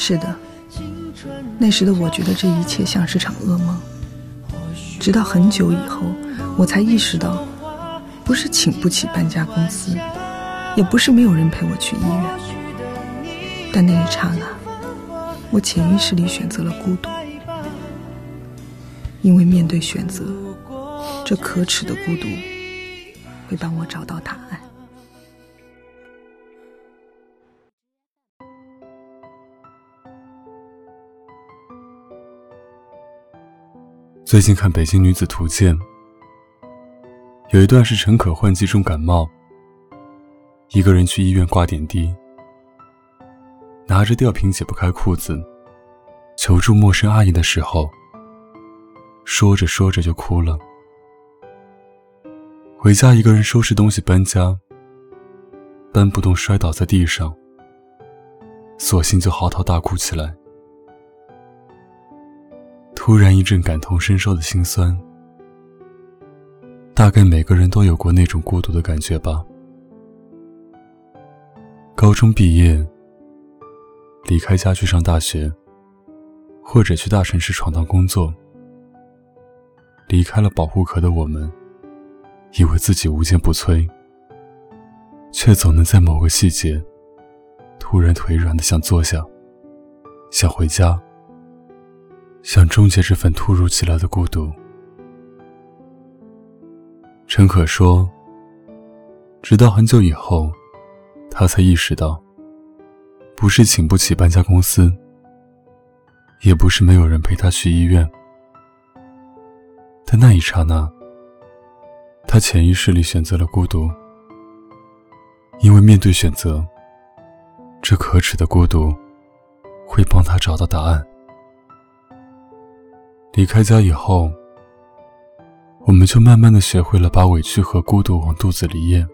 是的，那时的我觉得这一切像是场噩梦。直到很久以后，我才意识到，不是请不起搬家公司，也不是没有人陪我去医院。但那一刹那，我潜意识里选择了孤独，因为面对选择，这可耻的孤独会帮我找到答案。最近看《北京女子图鉴》，有一段是陈可换季重感冒，一个人去医院挂点滴，拿着吊瓶解不开裤子，求助陌生阿姨的时候，说着说着就哭了。回家一个人收拾东西搬家，搬不动摔倒在地上，索性就嚎啕大哭起来。突然一阵感同身受的心酸，大概每个人都有过那种孤独的感觉吧。高中毕业，离开家去上大学，或者去大城市闯荡工作，离开了保护壳的我们，以为自己无坚不摧，却总能在某个细节，突然腿软的想坐下，想回家。想终结这份突如其来的孤独。陈可说：“直到很久以后，他才意识到，不是请不起搬家公司，也不是没有人陪他去医院。但那一刹那，他潜意识里选择了孤独，因为面对选择，这可耻的孤独会帮他找到答案。”离开家以后，我们就慢慢的学会了把委屈和孤独往肚子里咽。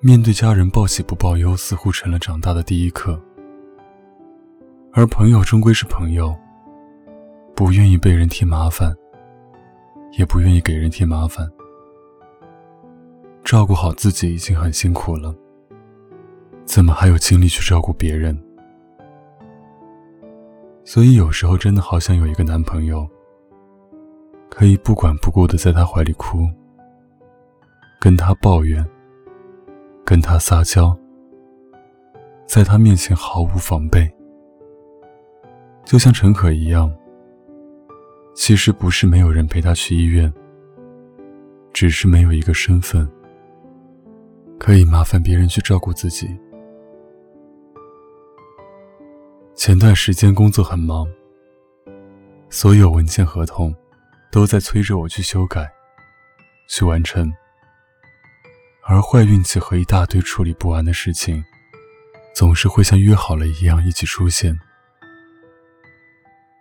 面对家人报喜不报忧，似乎成了长大的第一课。而朋友终归是朋友，不愿意被人添麻烦，也不愿意给人添麻烦。照顾好自己已经很辛苦了，怎么还有精力去照顾别人？所以有时候真的好想有一个男朋友，可以不管不顾的在他怀里哭，跟他抱怨，跟他撒娇，在他面前毫无防备，就像陈可一样。其实不是没有人陪他去医院，只是没有一个身份，可以麻烦别人去照顾自己。前段时间工作很忙，所有文件合同都在催着我去修改、去完成，而坏运气和一大堆处理不完的事情，总是会像约好了一样一起出现。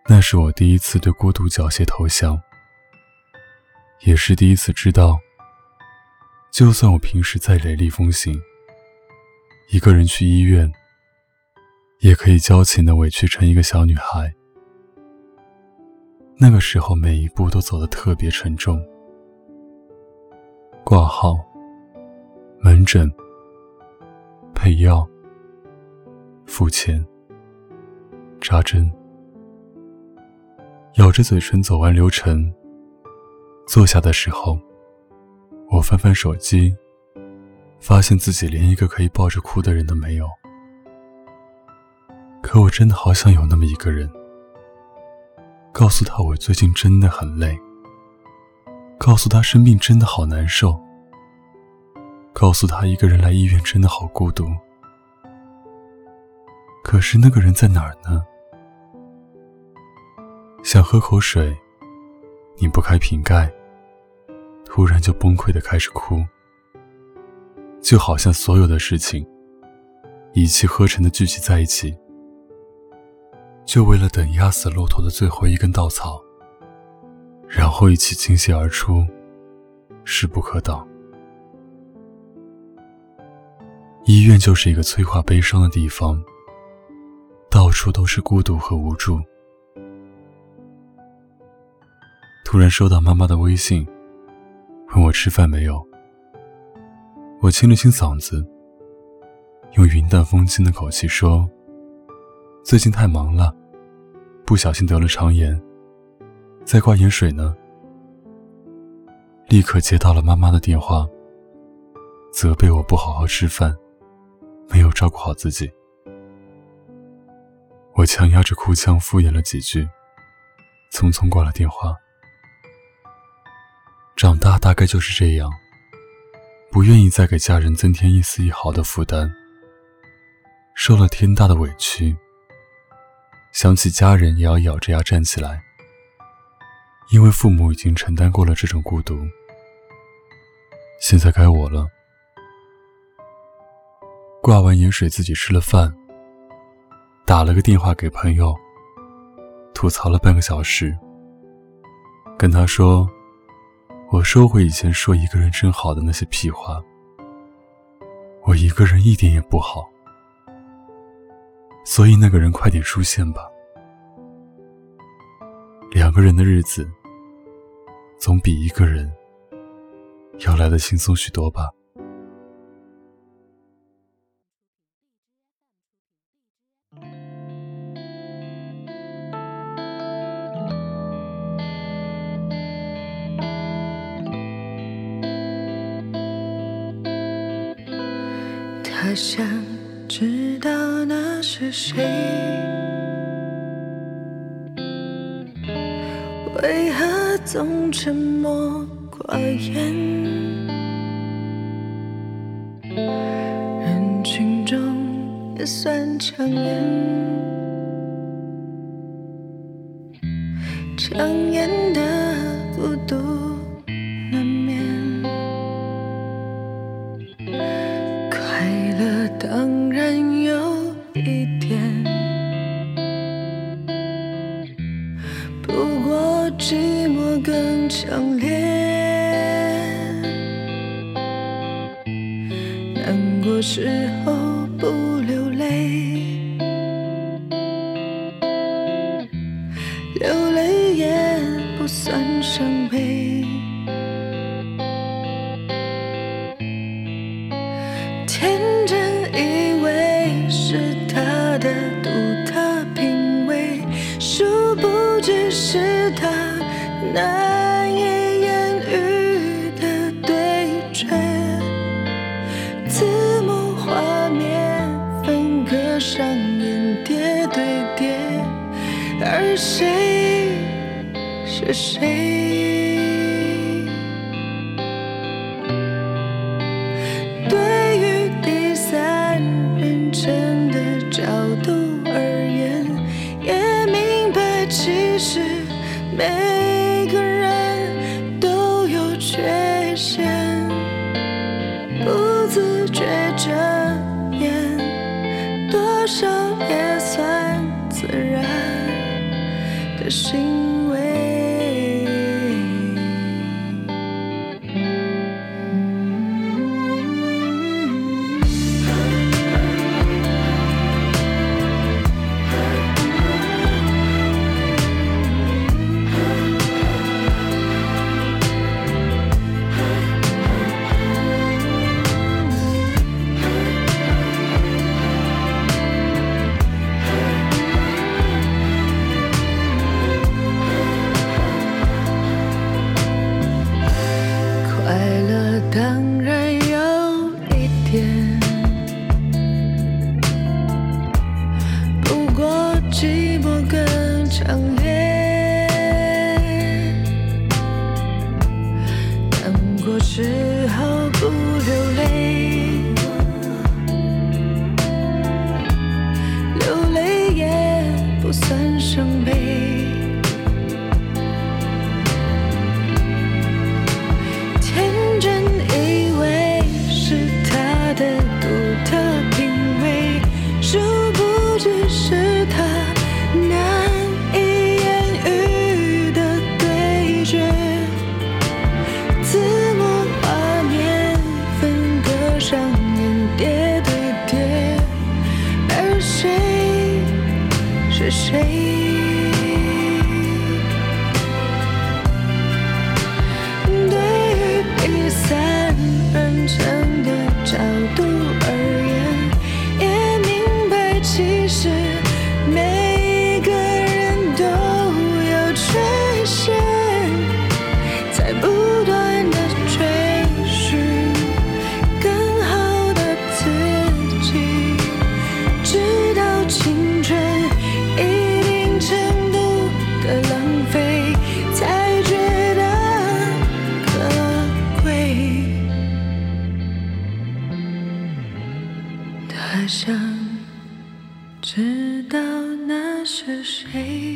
那是我第一次对孤独缴械投降，也是第一次知道，就算我平时再雷厉风行，一个人去医院。也可以矫情的委屈成一个小女孩。那个时候，每一步都走得特别沉重。挂号、门诊、配药、付钱、扎针，咬着嘴唇走完流程。坐下的时候，我翻翻手机，发现自己连一个可以抱着哭的人都没有。可我真的好想有那么一个人，告诉他我最近真的很累，告诉他生病真的好难受，告诉他一个人来医院真的好孤独。可是那个人在哪儿呢？想喝口水，拧不开瓶盖，突然就崩溃的开始哭，就好像所有的事情一气呵成的聚集在一起。就为了等压死骆驼的最后一根稻草，然后一起倾泻而出，势不可挡。医院就是一个催化悲伤的地方，到处都是孤独和无助。突然收到妈妈的微信，问我吃饭没有。我清了清嗓子，用云淡风轻的口气说：“最近太忙了，不小心得了肠炎，在挂盐水呢。立刻接到了妈妈的电话，责备我不好好吃饭，没有照顾好自己。我强压着哭腔敷衍了几句，匆匆挂了电话。长大大概就是这样，不愿意再给家人增添一丝一毫的负担。受了天大的委屈，想起家人也要咬着牙站起来，因为父母已经承担过了这种孤独，现在该我了。挂完盐水，自己吃了饭，打了个电话给朋友，吐槽了半个小时，跟他说：“我收回以前说一个人真好的那些屁话，我一个人一点也不好。”所以那个人快点出现吧。两个人的日子，总比一个人要来的轻松许多吧。他想。知道那是谁？为何总沉默寡言？人群中也算抢眼，抢眼不过寂寞更强烈难过时候难以言喻的对决，字幕画面分割上演叠对叠，而谁是谁？对于第三人称的角度而言，也明白其实。每个人都有缺陷，不自觉遮掩，多少也算自然。的心谁？想知道那是谁。